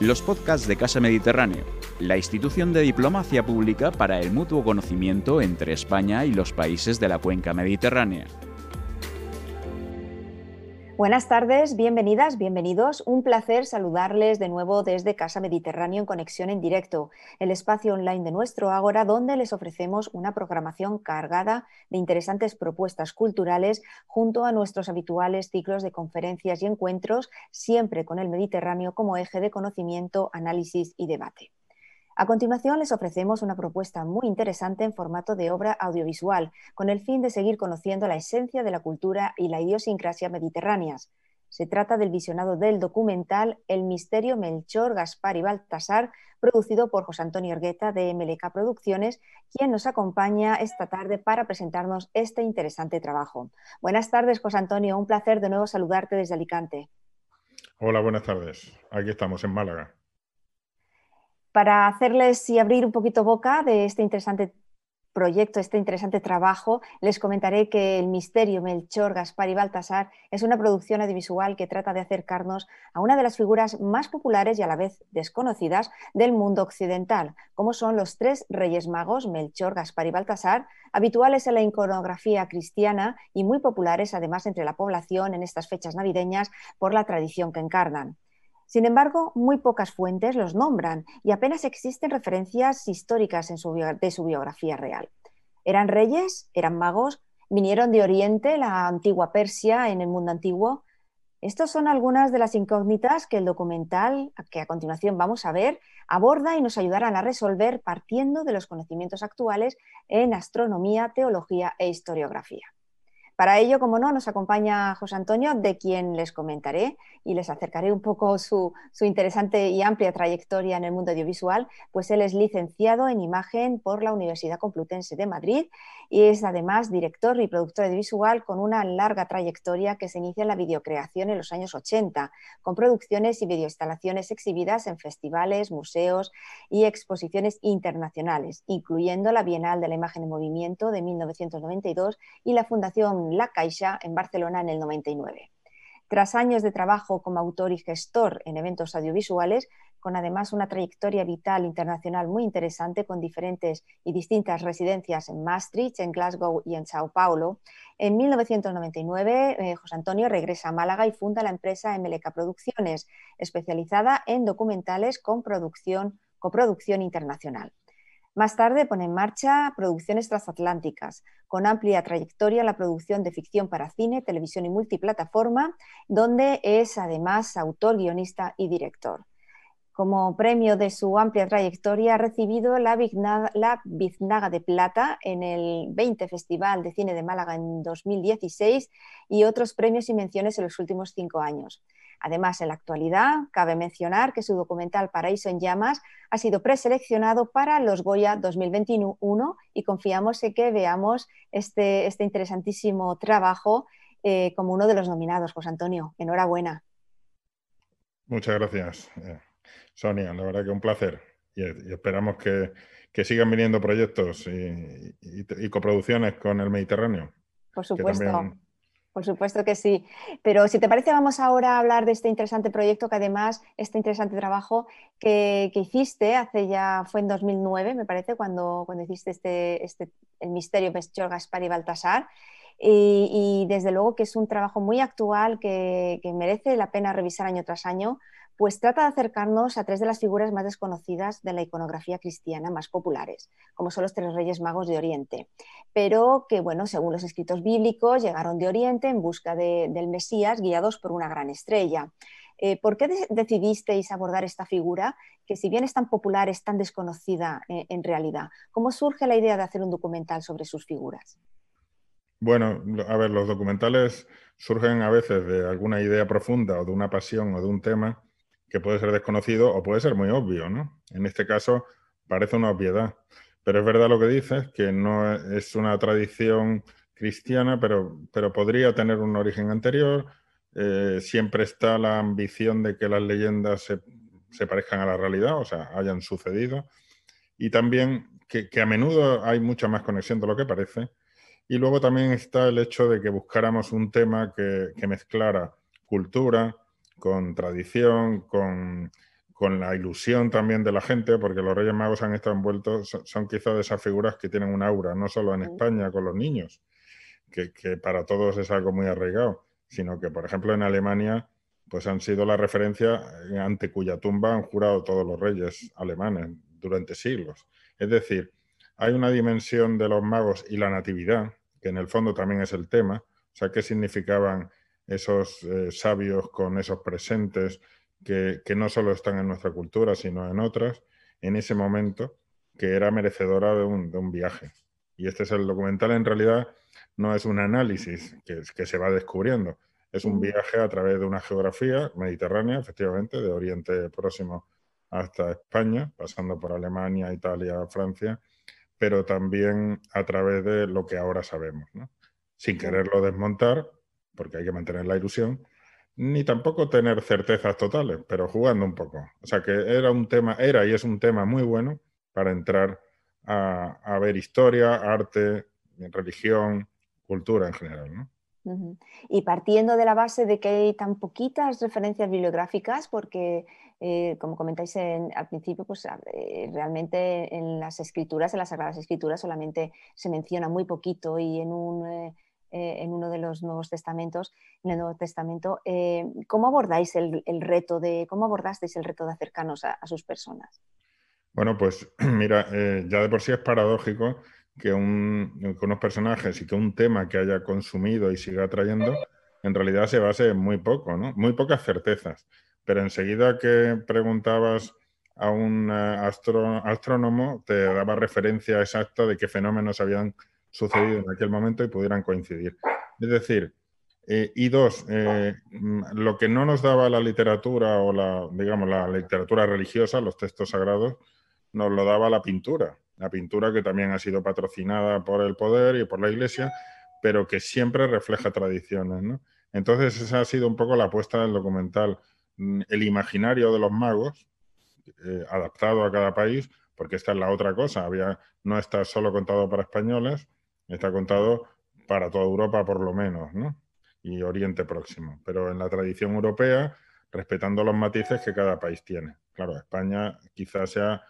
los podcasts de Casa Mediterráneo, la institución de diplomacia pública para el mutuo conocimiento entre España y los países de la cuenca mediterránea. Buenas tardes, bienvenidas, bienvenidos. Un placer saludarles de nuevo desde Casa Mediterráneo en conexión en directo, el espacio online de nuestro Ágora, donde les ofrecemos una programación cargada de interesantes propuestas culturales junto a nuestros habituales ciclos de conferencias y encuentros, siempre con el Mediterráneo como eje de conocimiento, análisis y debate. A continuación les ofrecemos una propuesta muy interesante en formato de obra audiovisual, con el fin de seguir conociendo la esencia de la cultura y la idiosincrasia mediterráneas. Se trata del visionado del documental El misterio Melchor, Gaspar y Baltasar, producido por José Antonio Orgueta de MLK Producciones, quien nos acompaña esta tarde para presentarnos este interesante trabajo. Buenas tardes, José Antonio. Un placer de nuevo saludarte desde Alicante. Hola, buenas tardes. Aquí estamos en Málaga para hacerles y abrir un poquito boca de este interesante proyecto, este interesante trabajo, les comentaré que El misterio Melchor, Gaspar y Baltasar es una producción audiovisual que trata de acercarnos a una de las figuras más populares y a la vez desconocidas del mundo occidental, como son los tres reyes magos, Melchor, Gaspar y Baltasar, habituales en la iconografía cristiana y muy populares además entre la población en estas fechas navideñas por la tradición que encarnan. Sin embargo, muy pocas fuentes los nombran y apenas existen referencias históricas de su biografía real. ¿Eran reyes? ¿Eran magos? ¿Vinieron de Oriente, la antigua Persia, en el mundo antiguo? Estas son algunas de las incógnitas que el documental, que a continuación vamos a ver, aborda y nos ayudarán a resolver partiendo de los conocimientos actuales en astronomía, teología e historiografía. Para ello, como no, nos acompaña José Antonio, de quien les comentaré y les acercaré un poco su, interesante y amplia trayectoria en el mundo audiovisual, pues él es licenciado en imagen por la Universidad Complutense de Madrid y es además director y productor audiovisual con una larga trayectoria que se inicia en la videocreación en los años 80, con producciones y videoinstalaciones exhibidas en festivales, museos y exposiciones internacionales, incluyendo la Bienal de la Imagen en Movimiento de 1992 y la Fundación la Caixa en Barcelona en el 99. Tras años de trabajo como autor y gestor en eventos audiovisuales, con además una trayectoria vital internacional muy interesante con diferentes y distintas residencias en Maastricht, en Glasgow y en Sao Paulo, en 1999 eh, José Antonio regresa a Málaga y funda la empresa MLK Producciones, especializada en documentales con producción, coproducción internacional. Más tarde pone en marcha producciones transatlánticas, con amplia trayectoria en la producción de ficción para cine, televisión y multiplataforma, donde es además autor, guionista y director. Como premio de su amplia trayectoria ha recibido la Biznaga, de Plata en el 20 Festival de Cine de Málaga en 2016 y otros premios y menciones en los últimos cinco años. Además, en la actualidad, cabe mencionar que su documental Paraíso en Llamas ha sido preseleccionado para los Goya 2021 y confiamos en que veamos este, este interesantísimo trabajo eh, como uno de los nominados. José Antonio, enhorabuena. Muchas gracias, eh, Sonia. La verdad que un placer. Y, esperamos que, sigan viniendo proyectos y, coproducciones con el Mediterráneo. Por supuesto. Por supuesto que sí. Pero si te parece, vamos ahora a hablar de este interesante proyecto que además, este interesante trabajo que, hiciste hace ya, fue en 2009, me parece, cuando, cuando hiciste este, este, el misterio Melchor, Gaspar y Baltasar. Y, desde luego que es un trabajo muy actual que, que merece la pena revisar año tras año pues trata de acercarnos a tres de las figuras más desconocidas de la iconografía cristiana más populares, como son los tres reyes magos de Oriente, pero que, bueno, según los escritos bíblicos, llegaron de Oriente en busca del Mesías, guiados por una gran estrella. Eh, ¿Por qué decidisteis abordar esta figura que, si bien es tan popular, es tan desconocida eh, en realidad? ¿Cómo surge la idea de hacer un documental sobre sus figuras? Bueno, a ver, los documentales surgen a veces de alguna idea profunda o de una pasión o de un tema que puede ser desconocido o puede ser muy obvio, ¿no? En este caso parece una obviedad, pero es verdad lo que dices, que no es una tradición cristiana, pero, pero podría tener un origen anterior. Eh, siempre está la ambición de que las leyendas se, se, parezcan a la realidad, o sea, hayan sucedido. Y también que, a menudo hay mucha más conexión de lo que parece. Y luego también está el hecho de que buscáramos un tema que, que mezclara cultura, con tradición, con, con la ilusión también de la gente, porque los Reyes Magos han estado envueltos, son, quizás de esas figuras que tienen un aura, no solo en España con los niños, que, para todos es algo muy arraigado, sino que, por ejemplo, en Alemania, pues han sido la referencia ante cuya tumba han jurado todos los reyes alemanes durante siglos. Es decir, hay una dimensión de los magos y la natividad, que en el fondo también es el tema, o sea, qué significaban esos eh, sabios con esos presentes que, no solo están en nuestra cultura, sino en otras, en ese momento, que era merecedora de un, viaje. Y este es el documental, en realidad, no es un análisis que, que se va descubriendo, es un viaje a través de una geografía mediterránea, efectivamente, de Oriente Próximo hasta España, pasando por Alemania, Italia, Francia, pero también a través de lo que ahora sabemos, sin quererlo desmontar, porque hay que mantener la ilusión, ni tampoco tener certezas totales, pero jugando un poco. O sea que era un tema, era y es un tema muy bueno para entrar a, ver historia, arte, religión, cultura en general. ¿no? Y partiendo de la base de que hay tan poquitas referencias bibliográficas, porque eh, como comentáis al principio, pues eh, realmente en las escrituras, en las Sagradas Escrituras solamente se menciona muy poquito y en un... Eh, eh, en uno de los Nuevos Testamentos, en el Nuevo Testamento. Eh, ¿Cómo abordáis el, reto de, cómo abordasteis el reto de acercarnos a, sus personas? Bueno, pues mira, eh, ya de por sí es paradójico que, unos personajes y que un tema que haya consumido y siga trayendo, en realidad se base en muy poco, ¿no? Muy pocas certezas. Pero enseguida que preguntabas a un astrónomo, te daba referencia exacta de qué fenómenos habían sucedido en aquel momento y pudieran coincidir. Es decir, eh, y dos, eh, mm, lo que no nos daba la literatura o la, digamos, la literatura religiosa, los textos sagrados, nos lo daba la pintura. La pintura que también ha sido patrocinada por el poder y por la iglesia, pero que siempre refleja tradiciones. Entonces, esa ha sido un poco la apuesta del documental. Mm, el imaginario de los magos, eh, adaptado a cada país, porque esta es la otra cosa. Había, no está solo contado para españoles, Está contado para toda Europa por lo menos, ¿no? Y Oriente Próximo. Pero en la tradición europea, respetando los matices que cada país tiene. Claro, España quizás sea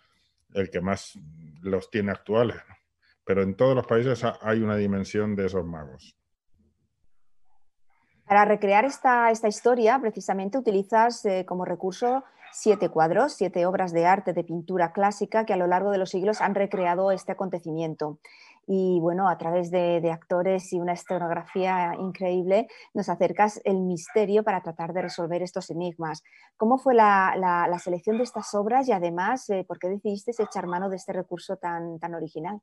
el que más los tiene actuales, pero en todos los países hay una dimensión de esos magos. Para recrear esta, esta historia, precisamente utilizas eh, como recurso siete cuadros, siete obras de arte de pintura clásica que a lo largo de los siglos han recreado este acontecimiento y bueno, a través de, actores y una escenografía increíble nos acercas el misterio para tratar de resolver estos enigmas. ¿Cómo fue la, selección de estas obras y además eh, por qué decidiste echar mano de este recurso tan, tan original?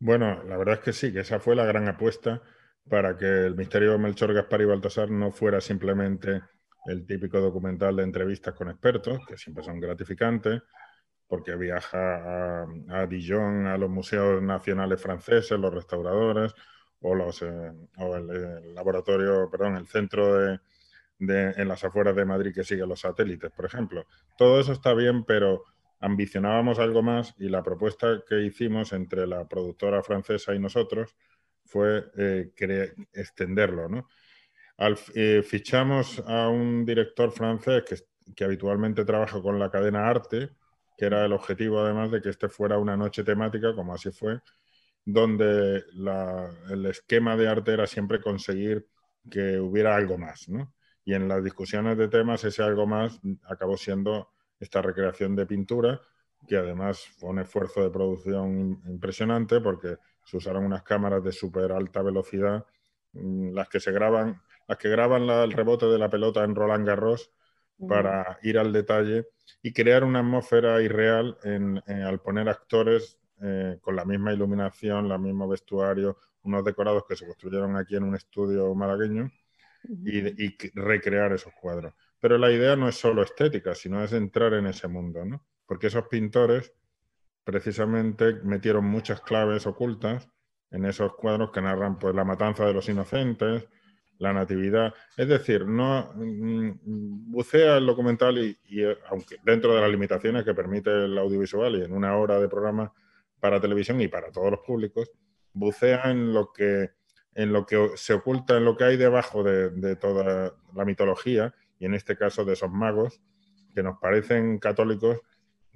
Bueno, la verdad es que sí, que esa fue la gran apuesta para que el misterio de Melchor, Gaspar y Baltasar no fuera simplemente el típico documental de entrevistas con expertos, que siempre son gratificantes, porque viaja a, Dijon, a los museos nacionales franceses, los restauradores, o, los, eh, el, laboratorio, perdón, el centro de, en las afueras de Madrid que sigue los satélites, por ejemplo. Todo eso está bien, pero ambicionábamos algo más y la propuesta que hicimos entre la productora francesa y nosotros fue eh, extenderlo. ¿no? Eh, fichamos a un director francés que, que habitualmente trabaja con la cadena Arte, que era el objetivo además de que este fuera una noche temática, como así fue, donde el esquema de arte era siempre conseguir que hubiera algo más, ¿no? Y en las discusiones de temas ese algo más acabó siendo esta recreación de pintura, que además fue un esfuerzo de producción impresionante porque se usaron unas cámaras de súper alta velocidad, mm, las que se graban, las que graban el rebote de la pelota en Roland Garros para ir al detalle y crear una atmósfera irreal al poner actores eh, con la misma iluminación, el mismo vestuario, unos decorados que se construyeron aquí en un estudio malagueño y, recrear esos cuadros. Pero la idea no es solo estética, sino es entrar en ese mundo, ¿no? Porque esos pintores precisamente metieron muchas claves ocultas en esos cuadros que narran pues la matanza de los inocentes, la natividad. Es decir, no mm, bucea el documental y, eh, aunque dentro de las limitaciones que permite el audiovisual y en una hora de programa para televisión y para todos los públicos, bucea en lo que en lo que se oculta, en lo que hay debajo de, toda la mitología, y en este caso de esos magos, que nos parecen católicos,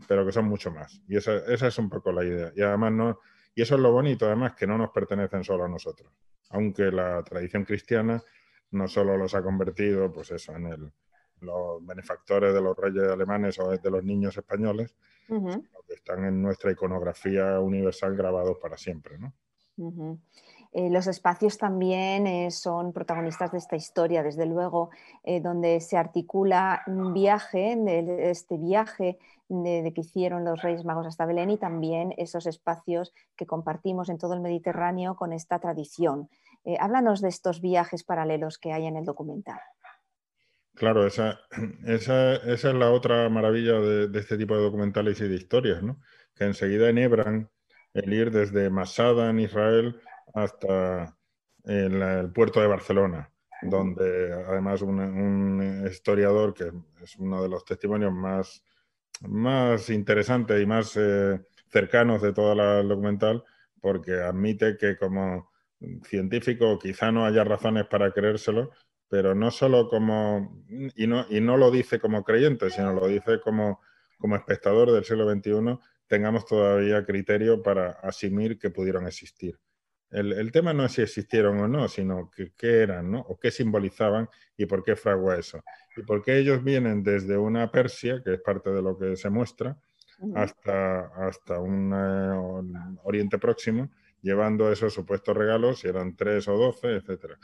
pero que son mucho más. Y esa, esa es un poco la idea. Y además no, y eso es lo bonito, además, que no nos pertenecen solo a nosotros. Aunque la tradición cristiana no solo los ha convertido, pues eso, en el, los benefactores de los reyes alemanes o de los niños españoles, sino que están en nuestra iconografía universal grabados para siempre. ¿no? Eh, los espacios también eh, son protagonistas de esta historia, desde luego, eh, donde se articula un viaje, de, este viaje de, que hicieron los Reyes Magos hasta Belén y también esos espacios que compartimos en todo el Mediterráneo con esta tradición. háblanos de estos viajes paralelos que hay en el documental. Claro, esa, es la otra maravilla de, este tipo de documentales y de historias, ¿no? que enseguida enhebran el ir desde Masada en Israel hasta el, puerto de Barcelona, donde además un, historiador, que es uno de los testimonios más, más interesantes y más eh, cercanos de toda la documental, porque admite que como científico quizá no haya razones para creérselo, pero no solo como, y no, y no lo dice como creyente, sino lo dice como, como espectador del siglo XXI, tengamos todavía criterio para asumir que pudieron existir. El, tema no es si existieron o no, sino que, qué eran, ¿no? O qué simbolizaban y por qué fragua eso. Y por qué ellos vienen desde una Persia, que es parte de lo que se muestra, hasta, hasta un eh, Oriente Próximo, llevando esos supuestos regalos, si eran tres o doce, etcétera.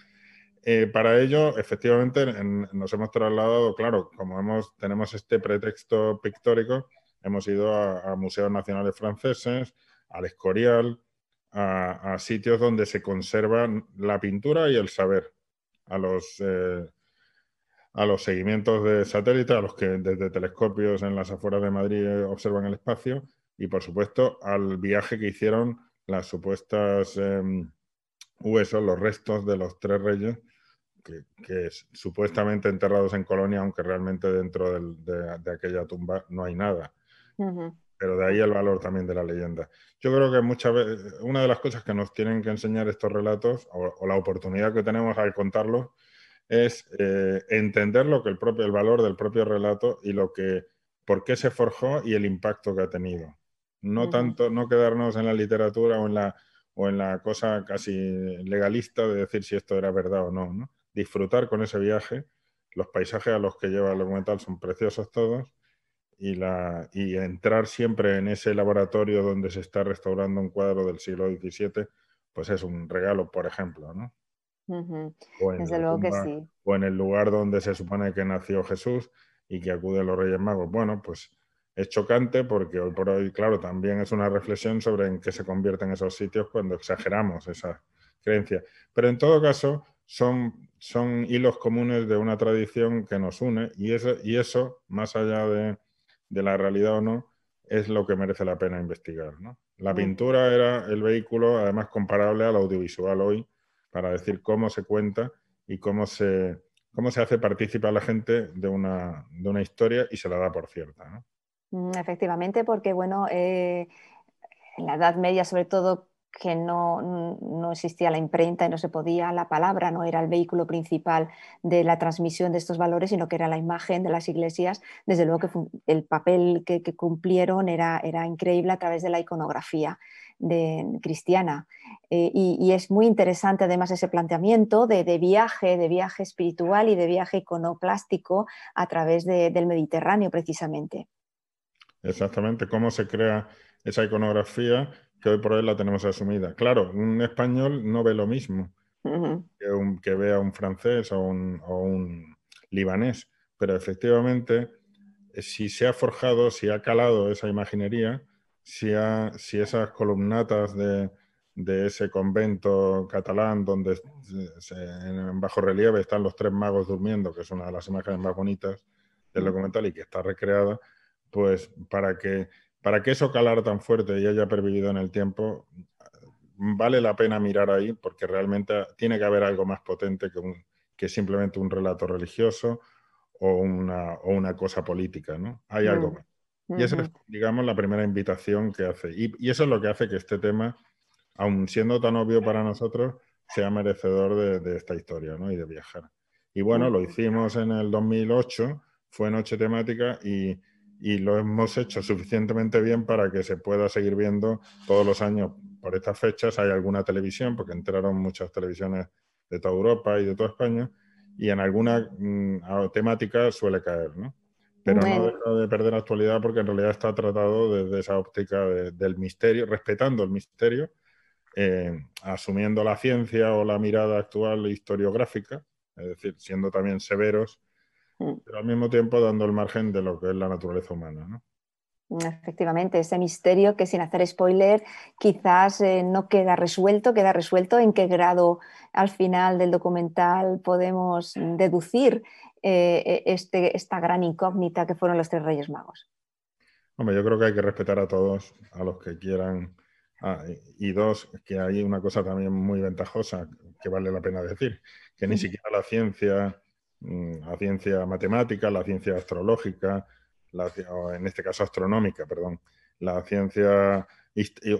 Eh, para ello, efectivamente, nos hemos trasladado, claro, como hemos, tenemos este pretexto pictórico, hemos ido a, museos nacionales franceses, al Escorial, a, sitios donde se conservan la pintura y el saber, a los, eh, a los seguimientos de satélite, a los que desde telescopios en las afueras de Madrid observan el espacio, y por supuesto al viaje que hicieron las supuestas em, huesos, los restos de los tres reyes, que, supuestamente enterrados en Colonia, aunque realmente dentro de, aquella tumba no hay nada. Pero de ahí el valor también de la leyenda. Yo creo que muchas veces, una de las cosas que nos tienen que enseñar estos relatos, o, la oportunidad que tenemos al contarlos, es eh, entender lo que el propio, el valor del propio relato y lo que, por qué se forjó y el impacto que ha tenido. No tanto, no quedarnos en la literatura o en la, o en la cosa casi legalista de decir si esto era verdad o no, ¿no? disfrutar con ese viaje. Los paisajes a los que lleva el documental son preciosos todos y, la, y entrar siempre en ese laboratorio donde se está restaurando un cuadro del siglo XVII, pues es un regalo, por ejemplo, ¿no? Desde luego que sí. O en el lugar donde se supone que nació Jesús y que acuden los Reyes Magos. Bueno, pues es chocante porque hoy por hoy, claro, también es una reflexión sobre en qué se convierten esos sitios cuando exageramos esa creencia. Pero en todo caso, son, son hilos comunes de una tradición que nos une y eso, y eso más allá de, la realidad o no, es lo que merece la pena investigar. La pintura era el vehículo, además comparable al audiovisual hoy, para decir cómo se cuenta y cómo se, cómo se hace participar a la gente de una, de una historia y se la da por cierta. Mm, efectivamente, porque bueno, eh, en la Edad Media sobre todo que no, no, existía la imprenta y no se podía, la palabra no era el vehículo principal de la transmisión de estos valores, sino que era la imagen de las iglesias. Desde luego que el papel que, cumplieron era, era, increíble a través de la iconografía de, cristiana. Eh, y, es muy interesante además ese planteamiento de, viaje, de viaje espiritual y de viaje iconoplástico a través del Mediterráneo precisamente. Exactamente, cómo se crea esa iconografía que hoy por hoy la tenemos asumida. Claro, un español no ve lo mismo que, un, que, vea un francés o un, libanés, pero efectivamente, si se ha forjado, si ha calado esa imaginería, si, si esas columnatas de, ese convento catalán donde en bajo relieve están los tres magos durmiendo, que es una de las imágenes más bonitas del documental y que está recreada, pues para que para que eso calara tan fuerte y haya pervivido en el tiempo, vale la pena mirar ahí porque realmente tiene que haber algo más potente que, que simplemente un relato religioso o una, o una cosa política, ¿no? Hay algo mm. más. Y esa es, digamos, la primera invitación que hace. Y, eso es lo que hace que este tema, aun siendo tan obvio para nosotros, sea merecedor de, esta historia, ¿no? Y de viajar. Y bueno, lo hicimos en el 2008 fue noche temática y, lo hemos hecho suficientemente bien para que se pueda seguir viendo todos los años por estas fechas. Hay alguna televisión, porque entraron muchas televisiones de toda Europa y de toda España, y en alguna mm, temática suele caer, ¿no? Pero no deja de perder actualidad porque en realidad está tratado desde esa óptica del misterio, respetando el misterio, eh, asumiendo la ciencia o la mirada actual historiográfica, es decir, siendo también severos. Pero al mismo tiempo dando el margen de lo que es la naturaleza humana. ¿no? Efectivamente, ese misterio que sin hacer spoiler quizás eh, no queda resuelto, queda resuelto en qué grado al final del documental podemos deducir eh, este, esta gran incógnita que fueron los tres Reyes Magos. Hombre, yo creo que hay que respetar a todos, a los que quieran. Ah, y dos, que hay una cosa también muy ventajosa que vale la pena decir, que ni siquiera la ciencia, mm, la ciencia matemática, la ciencia astrológica, o en este caso astronómica, perdón, la ciencia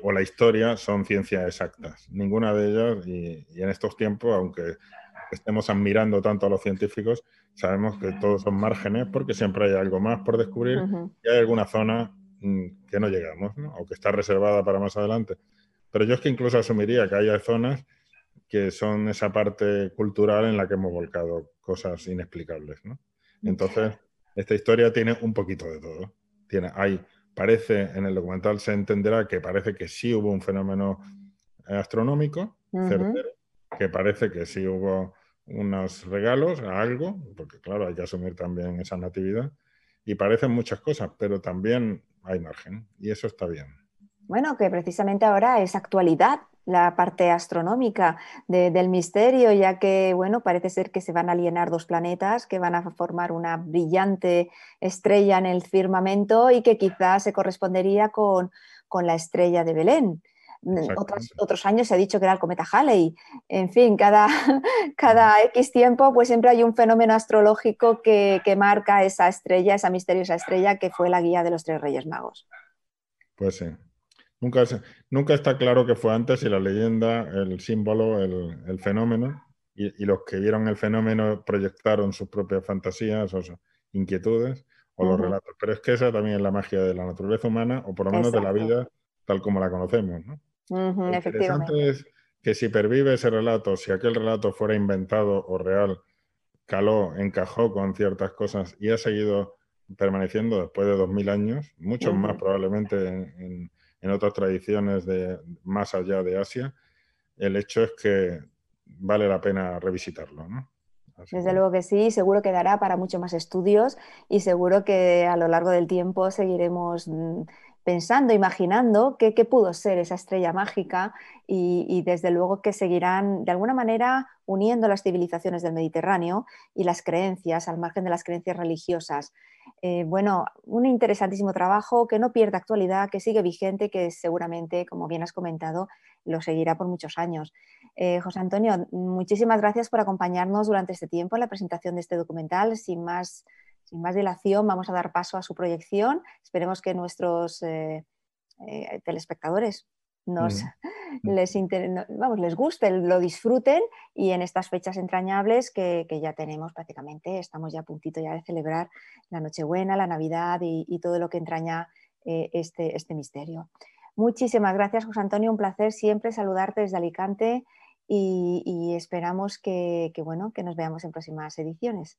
o la historia son ciencias exactas. Ninguna de ellas, y, en estos tiempos, aunque estemos admirando tanto a los científicos, sabemos que todos son márgenes porque siempre hay algo más por descubrir y hay alguna zona mm, que no llegamos, ¿no? o que está reservada para más adelante. Pero yo es que incluso asumiría que haya zonas que son esa parte cultural en la que hemos volcado cosas inexplicables. ¿no? Entonces, esta historia tiene un poquito de todo. Tiene, hay, parece, en el documental se entenderá que parece que sí hubo un fenómeno astronómico, certero, que parece que sí hubo unos regalos a algo, porque claro, hay que asumir también esa natividad, y parecen muchas cosas, pero también hay margen, y eso está bien. Bueno, que precisamente ahora es actualidad la parte astronómica del misterio, ya que, bueno, parece ser que se van a alienar dos planetas que van a formar una brillante estrella en el firmamento y que quizás se correspondería con, la estrella de Belén. otros años se ha dicho que era el cometa Halley. En fin, cada, cada X tiempo pues siempre hay un fenómeno astrológico que, que marca esa estrella, esa misteriosa estrella que fue la guía de los tres Reyes Magos. Pues sí. Nunca, nunca está claro qué fue antes, si la leyenda, el símbolo, el, fenómeno, y, los que vieron el fenómeno proyectaron sus propias fantasías o sus inquietudes o los relatos. Pero es que esa también es la magia de la naturaleza humana, o por lo menos de la vida tal como la conocemos. ¿no? lo interesante es que si pervive ese relato, si aquel relato fuera inventado o real, caló, encajó con ciertas cosas y ha seguido permaneciendo después de dos mil años, muchos más probablemente en en otras tradiciones de más allá de Asia, el hecho es que vale la pena revisitarlo. ¿no? Desde luego que sí, seguro que dará para muchos más estudios y seguro que a lo largo del tiempo seguiremos mm, pensando, imaginando qué, pudo ser esa estrella mágica y, desde luego que seguirán de alguna manera uniendo las civilizaciones del Mediterráneo y las creencias al margen de las creencias religiosas. Eh, bueno, un interesantísimo trabajo que no pierde actualidad, que sigue vigente, que seguramente, como bien has comentado, lo seguirá por muchos años. Eh, José Antonio, muchísimas gracias por acompañarnos durante este tiempo en la presentación de este documental. Sin más, sin más dilación, vamos a dar paso a su proyección. Esperemos que nuestros eh, telespectadores nos, les, vamos, les guste, lo disfruten y en estas fechas entrañables que, ya tenemos prácticamente, estamos ya a puntito ya de celebrar la Nochebuena, la Navidad y, todo lo que entraña eh, este, este misterio. Muchísimas gracias, José Antonio, un placer siempre saludarte desde Alicante y, esperamos que, que, bueno, que nos veamos en próximas ediciones.